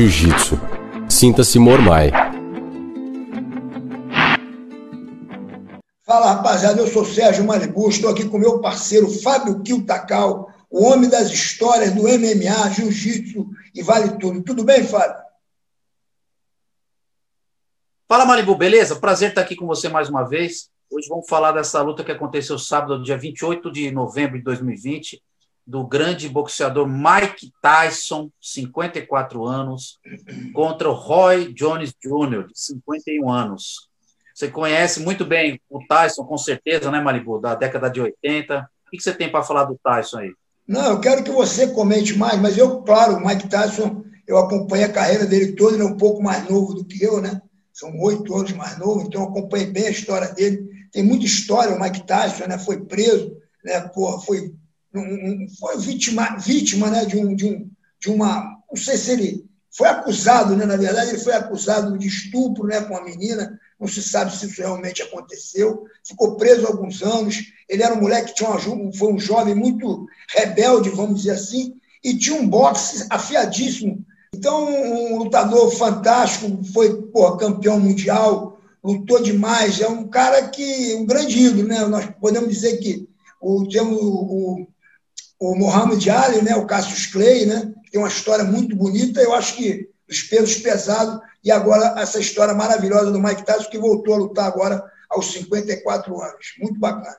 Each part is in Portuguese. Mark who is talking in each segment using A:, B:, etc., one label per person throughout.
A: Jiu-Jitsu. Sinta-se Mormai.
B: Fala rapaziada, eu sou Sérgio Malibu, estou aqui com meu parceiro Fábio Kiltacal, o homem das histórias do MMA, Jiu-Jitsu e Vale Tudo. Tudo bem, Fábio?
C: Fala Malibu, beleza? Prazer estar aqui com você mais uma vez. Hoje vamos falar dessa luta que aconteceu sábado, dia 28 de novembro de 2020, do grande boxeador Mike Tyson, 54 anos, contra o Roy Jones Jr., de 51 anos. Você conhece muito bem o Tyson, com certeza, né, Malibu, da década de 80. O que você tem para falar do Tyson aí?
B: Não, eu quero que você comente mais, mas eu, claro, o Mike Tyson, eu acompanhei a carreira dele toda, ele é um pouco mais novo do que eu, né? São oito anos mais novo, então eu acompanhei bem a história dele. Tem muita história, o Mike Tyson, né? Foi preso, né? Porra, foi foi vítima, vítima né, de, um, de, um, de uma. Não sei se ele foi acusado, né, na verdade, ele foi acusado de estupro né, com a menina, não se sabe se isso realmente aconteceu. Ficou preso alguns anos. Ele era um moleque que tinha uma, foi um jovem muito rebelde, vamos dizer assim, e tinha um boxe afiadíssimo. Então, um lutador fantástico, foi porra, campeão mundial, lutou demais. É um cara que, um grande ídolo, né? Nós podemos dizer que o, temos o, o Mohamed Ali, né, o Cassius Clay, né, que tem uma história muito bonita. Eu acho que os pesos pesados, e agora essa história maravilhosa do Mike Tyson, que voltou a lutar agora aos 54 anos. Muito bacana.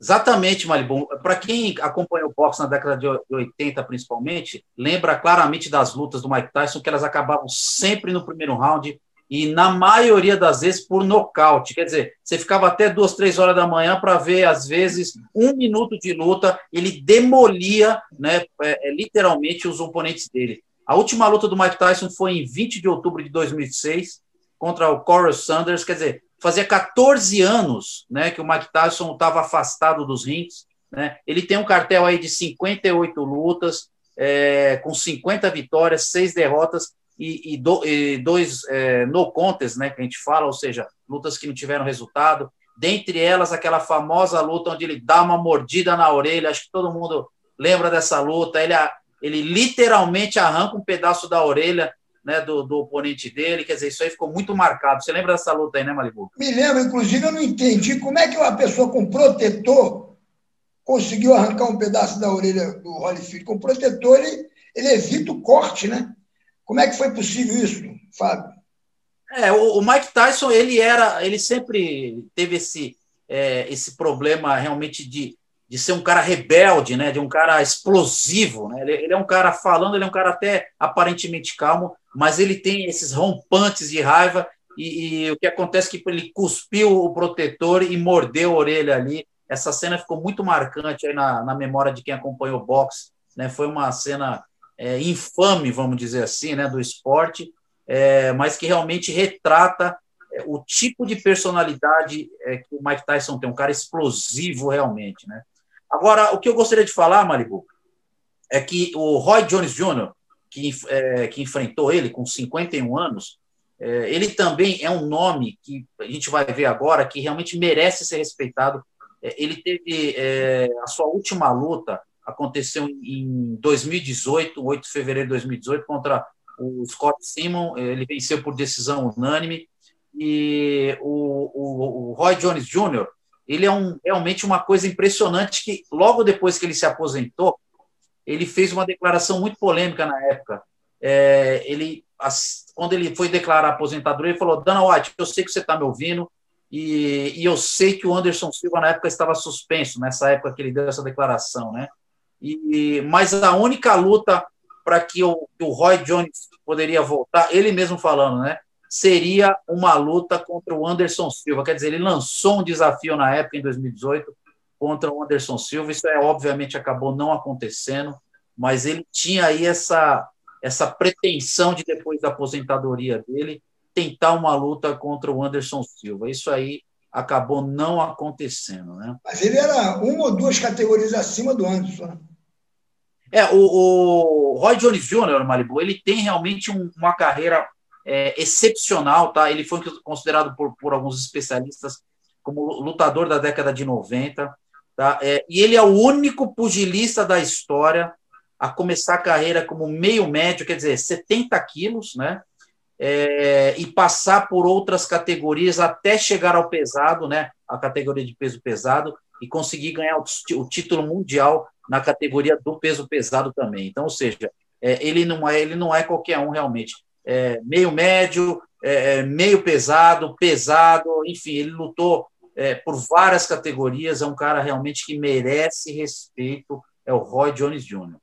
C: Exatamente, Malibon. Para quem acompanha o boxe na década de 80, principalmente, lembra claramente das lutas do Mike Tyson, que elas acabavam sempre no primeiro round, e na maioria das vezes por nocaute. Quer dizer, você ficava até duas, três horas da manhã para ver, às vezes, um minuto de luta, ele demolia né, é, é, literalmente os oponentes dele. A última luta do Mike Tyson foi em 20 de outubro de 2006 contra o Corey Sanders, quer dizer, fazia 14 anos né, que o Mike Tyson estava afastado dos rings. Né? Ele tem um cartel aí de 58 lutas, é, com 50 vitórias, 6 derrotas, e, e, do, e dois é, no contest, né, que a gente fala, ou seja, lutas que não tiveram resultado. Dentre elas, aquela famosa luta onde ele dá uma mordida na orelha, acho que todo mundo lembra dessa luta. Ele, ele literalmente arranca um pedaço da orelha né, do, do, oponente dele. Quer dizer, isso aí ficou muito marcado. Você lembra dessa luta aí, né, Malibu?
B: Me lembro, inclusive, eu não entendi como é que uma pessoa com protetor conseguiu arrancar um pedaço da orelha do Holyfield. Com protetor, ele, ele evita o corte, né? Como é que foi possível isso, Fábio?
C: É, o, o Mike Tyson, ele era, ele sempre teve esse, é, esse problema realmente de, de ser um cara rebelde, né? De um cara explosivo, né? Ele, ele, é um cara falando, ele é um cara até aparentemente calmo, mas ele tem esses rompantes de raiva e, e o que acontece é que ele cuspiu o protetor e mordeu a orelha ali. Essa cena ficou muito marcante aí na, na memória de quem acompanhou o boxe, né? Foi uma cena é, infame, vamos dizer assim, né, do esporte, é, mas que realmente retrata é, o tipo de personalidade é, que o Mike Tyson tem, um cara explosivo realmente, né? Agora, o que eu gostaria de falar, Malibu, é que o Roy Jones Jr., que, é, que enfrentou ele com 51 anos, é, ele também é um nome que a gente vai ver agora que realmente merece ser respeitado. ele teve a sua última luta aconteceu em 2018, 8 de fevereiro de 2018, contra o Scott Simon, ele venceu por decisão unânime, e o, o, o Roy Jones Jr., ele é um, realmente uma coisa impressionante que logo depois que ele se aposentou, ele fez uma declaração muito polêmica na época. É, ele, quando ele foi declarar aposentadoria, ele falou: Dana White, eu sei que você está me ouvindo, e, e, eu sei que o Anderson Silva na época estava suspenso, nessa época que ele deu essa declaração, né? E, mas a única luta para que o, o Roy Jones poderia voltar, ele mesmo falando, né? Seria uma luta contra o Anderson Silva. Quer dizer, ele lançou um desafio na época, em 2018, contra o Anderson Silva. Isso é obviamente acabou não acontecendo, mas ele tinha aí essa, essa pretensão de, depois da aposentadoria dele, tentar uma luta contra o Anderson Silva. Isso aí acabou não acontecendo. Né?
B: Mas ele era uma ou duas categorias acima do Anderson.
C: É, o, o Roy Jones Jr., Malibu, ele tem realmente um, uma carreira é, excepcional, tá? Ele foi considerado por, por alguns especialistas como lutador da década de 90, tá? É, e ele é o único pugilista da história a começar a carreira como meio médio, quer dizer, 70 quilos, né? É, e passar por outras categorias até chegar ao pesado, né? A categoria de peso pesado e conseguir ganhar o, o título mundial na categoria do peso pesado também. Então, ou seja, é, ele não é ele não é qualquer um realmente. É, meio médio, é, é meio pesado, pesado, enfim, ele lutou é, por várias categorias. É um cara realmente que merece respeito. É o Roy Jones Jr.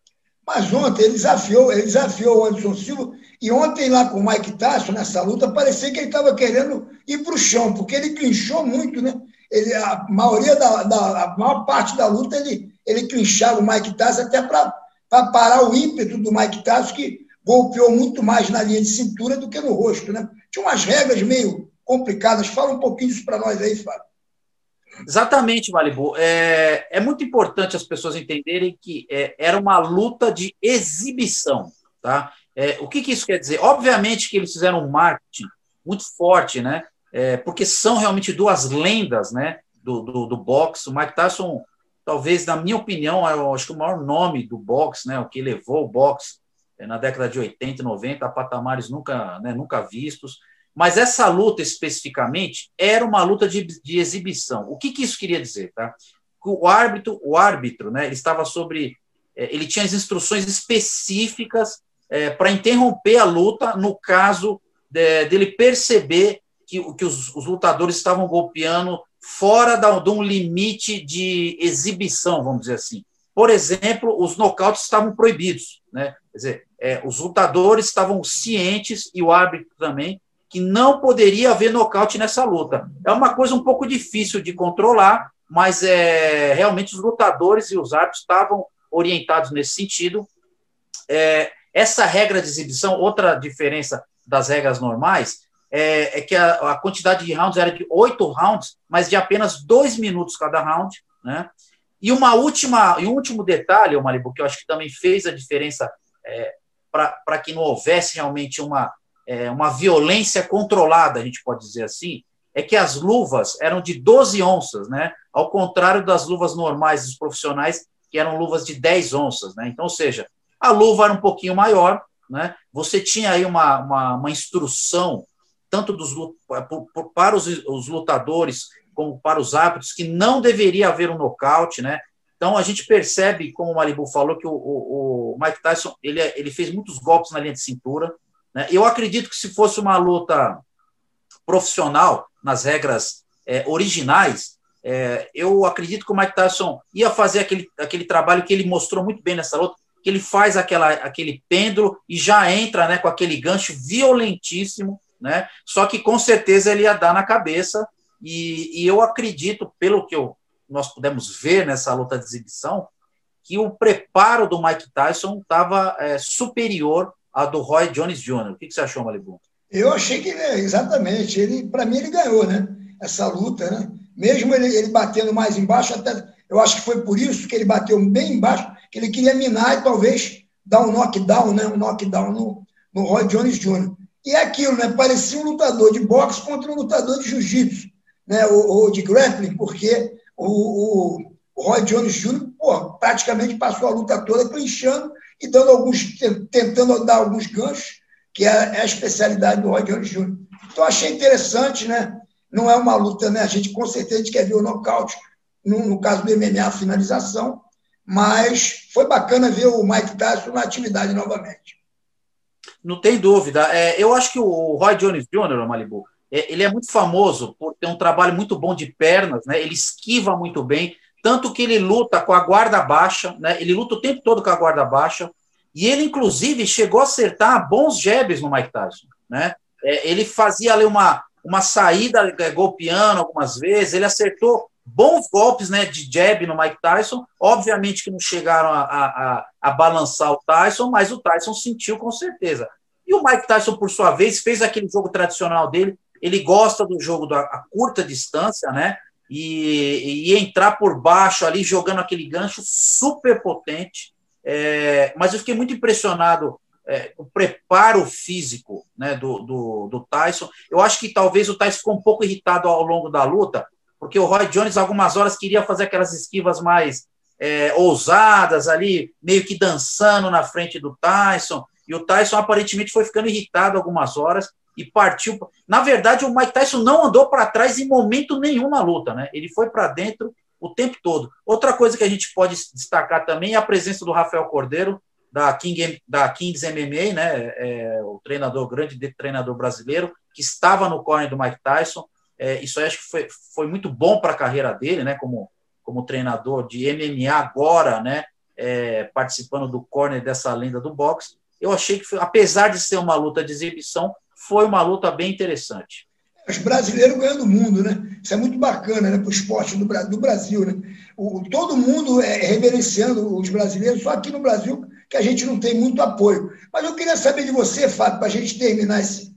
B: Mas ontem ele desafiou, ele desafiou o Anderson Silva, e ontem lá com o Mike Tyson, nessa luta, parecia que ele estava querendo ir para o chão, porque ele clinchou muito, né? Ele, a maioria da, da, a maior parte da luta ele, ele clinchava o Mike Tyson até para parar o ímpeto do Mike Tyson, que golpeou muito mais na linha de cintura do que no rosto, né? Tinha umas regras meio complicadas. Fala um pouquinho isso para nós aí, Fábio.
C: Exatamente, Malibu. É, é muito importante as pessoas entenderem que é, era uma luta de exibição. Tá? É, o que, que, isso quer dizer? Obviamente que eles fizeram um marketing muito forte, né? É, porque são realmente duas lendas né? do, do, do boxe. O Mike Tyson, talvez, na minha opinião, é acho que o maior nome do boxe, né? o que levou o boxe é, na década de 80 e 90 a patamares nunca, né, nunca vistos. Mas essa luta especificamente era uma luta de, de exibição. O que, que, isso queria dizer? Tá? O árbitro, o árbitro, né, ele estava sobre, é, ele tinha as instruções específicas é, para interromper a luta no caso de, dele perceber que, que os, os, lutadores estavam golpeando fora da, de um limite de exibição, vamos dizer assim. Por exemplo, os nocautes estavam proibidos, né? Quer dizer, é, os lutadores estavam cientes e o árbitro também que não poderia haver nocaute nessa luta. É uma coisa um pouco difícil de controlar, mas é, realmente os lutadores e os árbitros estavam orientados nesse sentido. É, essa regra de exibição, outra diferença das regras normais, é, é que a, a, quantidade de rounds era de oito rounds, mas de apenas dois minutos cada round, né? E uma última, e um último detalhe, Malibu, que eu acho que também fez a diferença é, para que não houvesse realmente uma, é, uma violência controlada, a gente pode dizer assim, é que as luvas eram de 12 onças, né? Ao contrário das luvas normais dos profissionais, que eram luvas de 10 onças, né? Então, ou seja, a luva era um pouquinho maior, né? Você tinha aí uma, uma, uma instrução, tanto dos, para os, os lutadores como para os árbitros, que não deveria haver um nocaute, né? Então a gente percebe, como o Malibu falou, que o, o, o Mike Tyson ele, ele fez muitos golpes na linha de cintura, né? Eu acredito que se fosse uma luta profissional, nas regras é, originais, é, eu acredito que o Mike Tyson ia fazer aquele, aquele trabalho que ele mostrou muito bem nessa luta, que ele faz aquela, aquele pêndulo e já entra né, com aquele gancho violentíssimo, né? Só que com certeza ele ia dar na cabeça, e, e eu acredito, pelo que eu, nós pudemos ver nessa luta de exibição, que o preparo do Mike Tyson estava é, superior a do Roy Jones Jr. O que, você achou, Malibu?
B: Eu achei que ele, exatamente, ele, para mim ele ganhou, né? Essa luta, né? Mesmo ele, ele batendo mais embaixo, até eu acho que foi por isso que ele bateu bem embaixo, que ele queria minar e talvez dar um knockdown, né? Um knockdown no, no Roy Jones Jr. E aquilo, né? Parecia um lutador de boxe contra um lutador de jiu-jitsu, né? Ou, ou, de grappling, porque o, o, o Roy Jones Jr. Pô, praticamente passou a luta toda clinchando e dando alguns, tentando dar alguns ganchos, que é, é a especialidade do Roy Jones Jr. Então, achei interessante, né? Não é uma luta, né? A gente com certeza quer ver o nocaute, no, no caso do MMA, a finalização, mas foi bacana ver o Mike Tyson na atividade novamente.
C: Não tem dúvida. É, eu acho que o Roy Jones Jr., Malibu, é, ele é muito famoso por ter um trabalho muito bom de pernas, né? ele esquiva muito bem, tanto que ele luta com a guarda baixa, né? Ele luta o tempo todo com a guarda baixa. E ele, inclusive, chegou a acertar bons jabs no Mike Tyson, né? É, ele fazia ali uma, uma saída é, golpeando algumas vezes, ele acertou bons golpes né, de jab no Mike Tyson, obviamente que não chegaram a, a, a, balançar o Tyson, mas o Tyson sentiu com certeza. E o Mike Tyson, por sua vez, fez aquele jogo tradicional dele, ele gosta do jogo da curta distância, né? e, e entrar por baixo ali, jogando aquele gancho super potente. É, mas eu fiquei muito impressionado é, o preparo físico né, do, do, do, Tyson. Eu acho que talvez o Tyson ficou um pouco irritado ao longo da luta, porque o Roy Jones, algumas horas, queria fazer aquelas esquivas mais é, ousadas ali, meio que dançando na frente do Tyson. E o Tyson aparentemente foi ficando irritado algumas horas e partiu. Na verdade, o Mike Tyson não andou para trás em momento nenhum na luta, né? Ele foi para dentro o tempo todo. Outra coisa que a gente pode destacar também é a presença do Rafael Cordeiro, da, King, da Kings MMA, né? É, o treinador, grande treinador brasileiro, que estava no corner do Mike Tyson. É, isso acho que foi, foi muito bom para a carreira dele, né? Como, como treinador de MMA agora, né? É, participando do corner dessa lenda do boxe. Eu achei que, foi, apesar de ser uma luta de exibição, foi uma luta bem interessante.
B: Os brasileiros ganhando o mundo, né? Isso é muito bacana né, para o esporte do, do Brasil. Né? O, todo mundo é reverenciando os brasileiros, só aqui no Brasil que a gente não tem muito apoio. Mas eu queria saber de você, Fábio, para a gente terminar esse,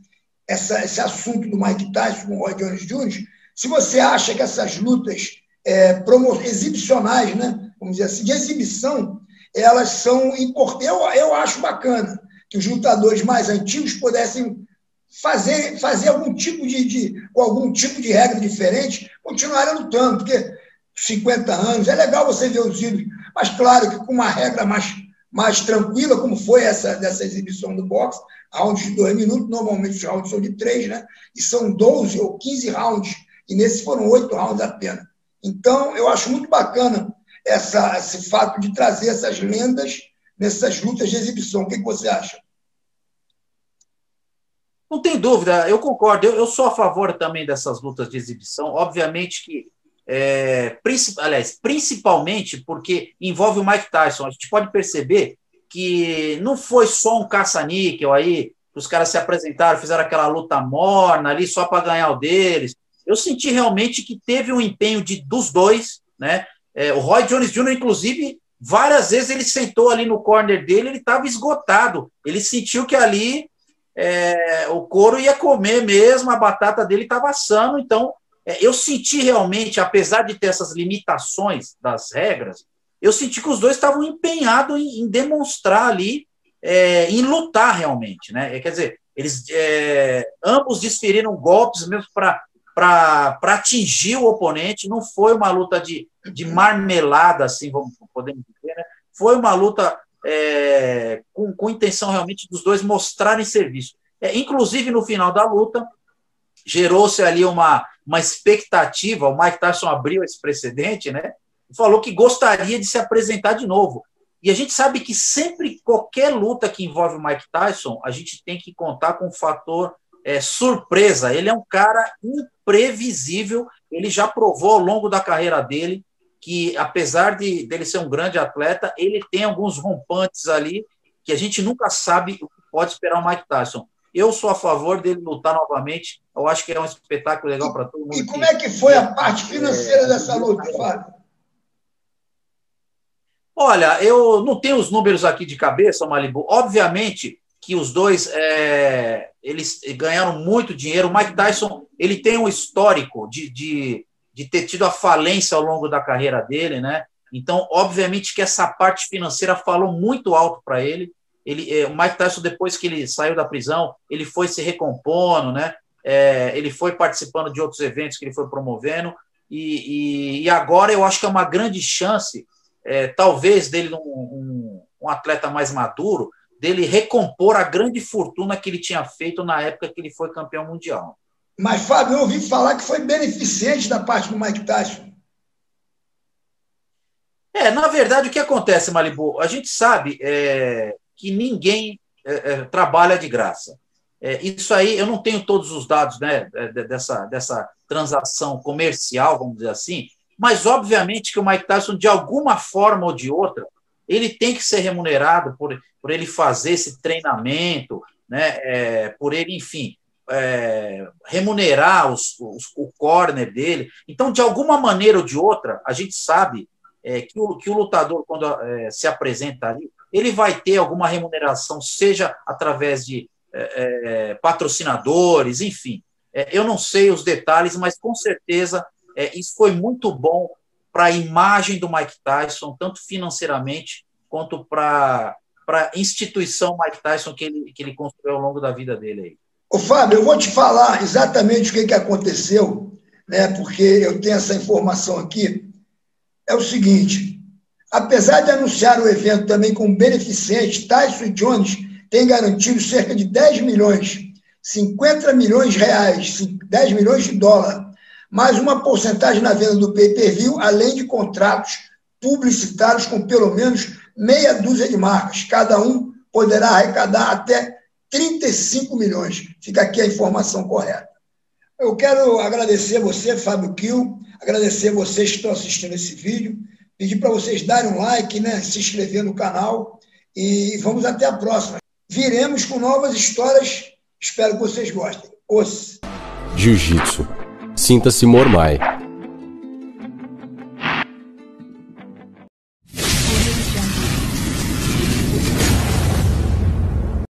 B: essa, esse assunto do Mike Tyson com o Roy Jones Jr., se você acha que essas lutas é, exibicionais, né, vamos dizer assim, de exibição, elas são importantes. Eu, eu acho bacana que os lutadores mais antigos pudessem fazer, fazer algum tipo de, de, com algum tipo de regra diferente, continuarem lutando, porque 50 anos, é legal você ver os ídolos, mas claro que com uma regra mais, mais tranquila, como foi essa dessa exibição do boxe, rounds de dois minutos, normalmente os rounds são de três, né? E são 12 ou 15 rounds, e nesses foram oito rounds apenas. Então, eu acho muito bacana essa, esse fato de trazer essas lendas nessas lutas de exibição. O que, que você acha?
C: Não tem dúvida, eu concordo. Eu, eu, sou a favor também dessas lutas de exibição. Obviamente que, é, princip, aliás, principalmente porque envolve o Mike Tyson. A gente pode perceber que não foi só um caça-níquel aí, os caras se apresentaram, fizeram aquela luta morna ali só para ganhar o deles. Eu senti realmente que teve um empenho de, dos dois, né? É, o Roy Jones Jr., inclusive, várias vezes ele sentou ali no corner dele, ele estava esgotado. Ele sentiu que ali é, o couro ia comer mesmo, a batata dele estava assando. Então, eu senti realmente, apesar de ter essas limitações das regras, eu senti que os dois estavam empenhados em, em demonstrar ali, é, em lutar realmente. Né? Quer dizer, eles é, ambos desferiram golpes mesmo para atingir o oponente. Não foi uma luta de, de marmelada, assim, vamos podemos dizer, né? Foi uma luta é, com, com intenção realmente dos dois mostrarem serviço. É, inclusive, no final da luta, gerou-se ali uma, uma expectativa, o Mike Tyson abriu esse precedente, né? Falou que gostaria de se apresentar de novo. E a gente sabe que sempre, qualquer luta que envolve o Mike Tyson, a gente tem que contar com o fator é, surpresa. Ele é um cara imprevisível, ele já provou ao longo da carreira dele que, apesar de dele ser um grande atleta, ele tem alguns rompantes ali que a gente nunca sabe o que pode esperar o Mike Tyson. Eu sou a favor dele lutar novamente. Eu acho que é um espetáculo legal para todo mundo.
B: E como é que foi a parte financeira é... dessa luta, Fábio?
C: Olha, eu não tenho os números aqui de cabeça, Malibu. Obviamente que os dois é, eles ganharam muito dinheiro. O Mike Tyson ele tem um histórico de, de de ter tido a falência ao longo da carreira dele, né? Então, obviamente que essa parte financeira falou muito alto para ele. Ele, eh, o Mike Tyson depois que ele saiu da prisão, ele foi se recompondo, né? É, ele foi participando de outros eventos que ele foi promovendo e, e, e agora eu acho que é uma grande chance, é, talvez dele um, um, um atleta mais maduro, dele recompor a grande fortuna que ele tinha feito na época que ele foi campeão mundial.
B: Mas, Fábio, eu ouvi falar que foi beneficente da parte do Mike Tyson.
C: É, na verdade, o que acontece, Malibu? A gente sabe é, que ninguém é, é, trabalha de graça. É, isso aí, eu não tenho todos os dados né, dessa, dessa transação comercial, vamos dizer assim, mas obviamente que o Mike Tyson, de alguma forma ou de outra, ele tem que ser remunerado por, por ele fazer esse treinamento, né, é, por ele, enfim, é, remunerar os, os, o corner dele. Então, de alguma maneira ou de outra, a gente sabe é, que, o, que o lutador, quando é, se apresenta ali, ele vai ter alguma remuneração, seja através de é, é, patrocinadores, enfim. É, eu não sei os detalhes, mas com certeza isso foi muito bom para a imagem do Mike Tyson, tanto financeiramente quanto para a instituição Mike Tyson que ele, que ele construiu ao longo da vida dele aí.
B: Ô, Fábio, eu vou te falar exatamente o que, que aconteceu, né, porque eu tenho essa informação aqui. É o seguinte: Apesar de anunciar o evento também como beneficente, Tyson Jones tem garantido cerca de 10 milhões, 50 milhões de reais, 10 milhões de dólar, mais uma porcentagem na venda do pay-per-view, além de contratos publicitários com pelo menos meia dúzia de marcas. Cada um poderá arrecadar até 35 milhões. Fica aqui a informação correta. Eu quero agradecer você, Fábio Kiel, agradecer vocês que estão assistindo esse vídeo pedir para vocês darem um like, né, se inscrever no canal e vamos até a próxima. Viremos com novas histórias. Espero que vocês gostem. Os.
A: Jiu-Jitsu. Sinta-se Mormai.